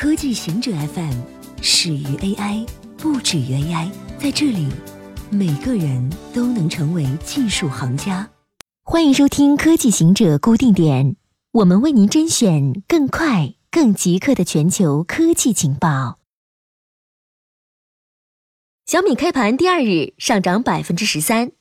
科技行者 FM 始于 AI，不止于 AI。在这里，每个人都能成为技术行家。欢迎收听科技行者固定点，我们为您甄选更快、更即刻的全球科技情报。小米开盘第二日上涨百分之十三。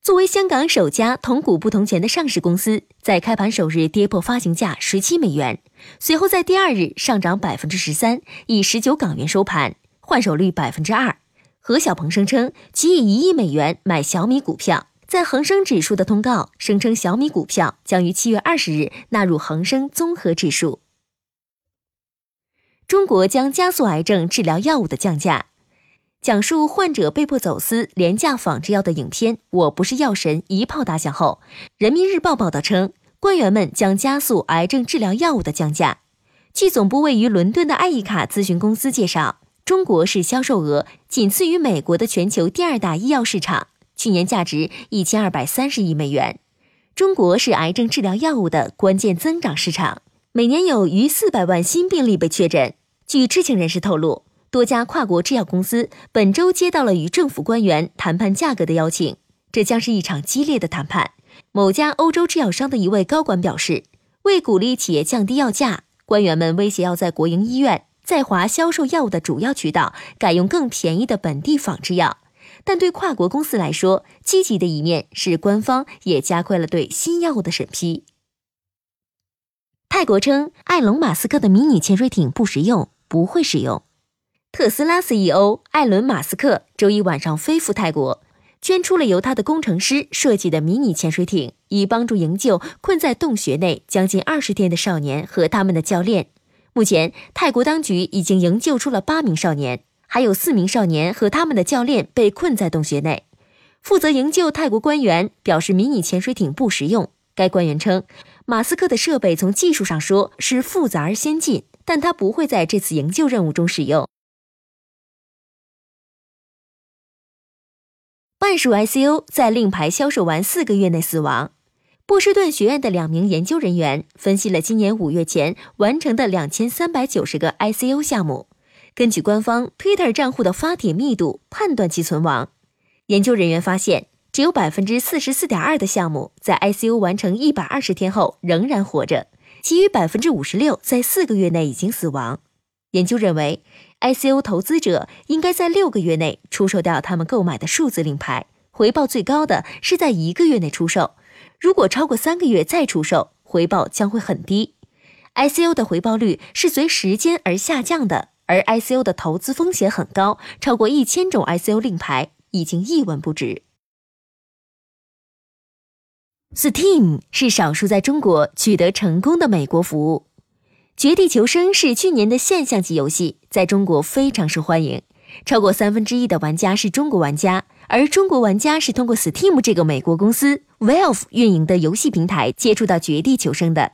作为香港首家同股不同权的上市公司，在开盘首日跌破发行价十七美元，随后在第二日上涨百分之十三，以十九港元收盘，换手率百分之二。何小鹏声称其以一亿美元买小米股票，在恒生指数的通告声称小米股票将于七月二十日纳入恒生综合指数。中国将加速癌症治疗药物的降价。讲述患者被迫走私廉价仿制药的影片《我不是药神》一炮打响后，人民日报报道称，官员们将加速癌症治疗药物的降价。据总部位于伦敦的艾伊卡咨询公司介绍，中国是销售额仅次于美国的全球第二大医药市场，去年价值一千二百三十亿美元。中国是癌症治疗药物的关键增长市场，每年有逾四百万新病例被确诊。据知情人士透露。多家跨国制药公司本周接到了与政府官员谈判价格的邀请，这将是一场激烈的谈判。某家欧洲制药商的一位高管表示，为鼓励企业降低药价，官员们威胁要在国营医院在华销售药物的主要渠道改用更便宜的本地仿制药。但对跨国公司来说，积极的一面是官方也加快了对新药物的审批。泰国称，埃隆·马斯克的迷你潜水艇不实用，不会使用。特斯拉 CEO 艾伦·马斯克周一晚上飞赴泰国，捐出了由他的工程师设计的迷你潜水艇，以帮助营救困在洞穴内将近二十天的少年和他们的教练。目前，泰国当局已经营救出了八名少年，还有四名少年和他们的教练被困在洞穴内。负责营救泰国官员表示，迷你潜水艇不实用。该官员称，马斯克的设备从技术上说是复杂而先进，但他不会在这次营救任务中使用。半数 ICU 在令牌销售完四个月内死亡。波士顿学院的两名研究人员分析了今年五月前完成的两千三百九十个 ICU 项目，根据官方 Twitter 账户的发帖密度判断其存亡。研究人员发现，只有百分之四十四点二的项目在 ICU 完成一百二十天后仍然活着，其余百分之五十六在四个月内已经死亡。研究认为。ICO 投资者应该在六个月内出售掉他们购买的数字令牌，回报最高的是在一个月内出售。如果超过三个月再出售，回报将会很低。ICO 的回报率是随时间而下降的，而 ICO 的投资风险很高，超过一千种 ICO 令牌已经一文不值。Steam 是少数在中国取得成功的美国服务。《绝地求生》是去年的现象级游戏，在中国非常受欢迎，超过三分之一的玩家是中国玩家，而中国玩家是通过 Steam 这个美国公司 Valve 运营的游戏平台接触到《绝地求生》的。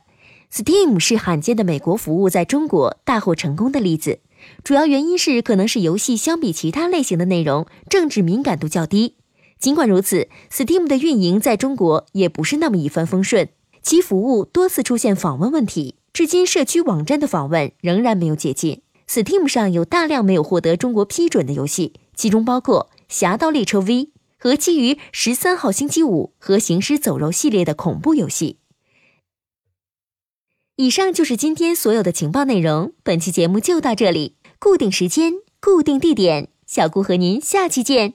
Steam 是罕见的美国服务在中国大获成功的例子，主要原因是可能是游戏相比其他类型的内容政治敏感度较低。尽管如此，Steam 的运营在中国也不是那么一帆风顺，其服务多次出现访问问题。至今，社区网站的访问仍然没有解禁。Steam 上有大量没有获得中国批准的游戏，其中包括《侠盗猎车 V》和基于《十三号星期五》和《行尸走肉》系列的恐怖游戏。以上就是今天所有的情报内容，本期节目就到这里。固定时间，固定地点，小顾和您下期见。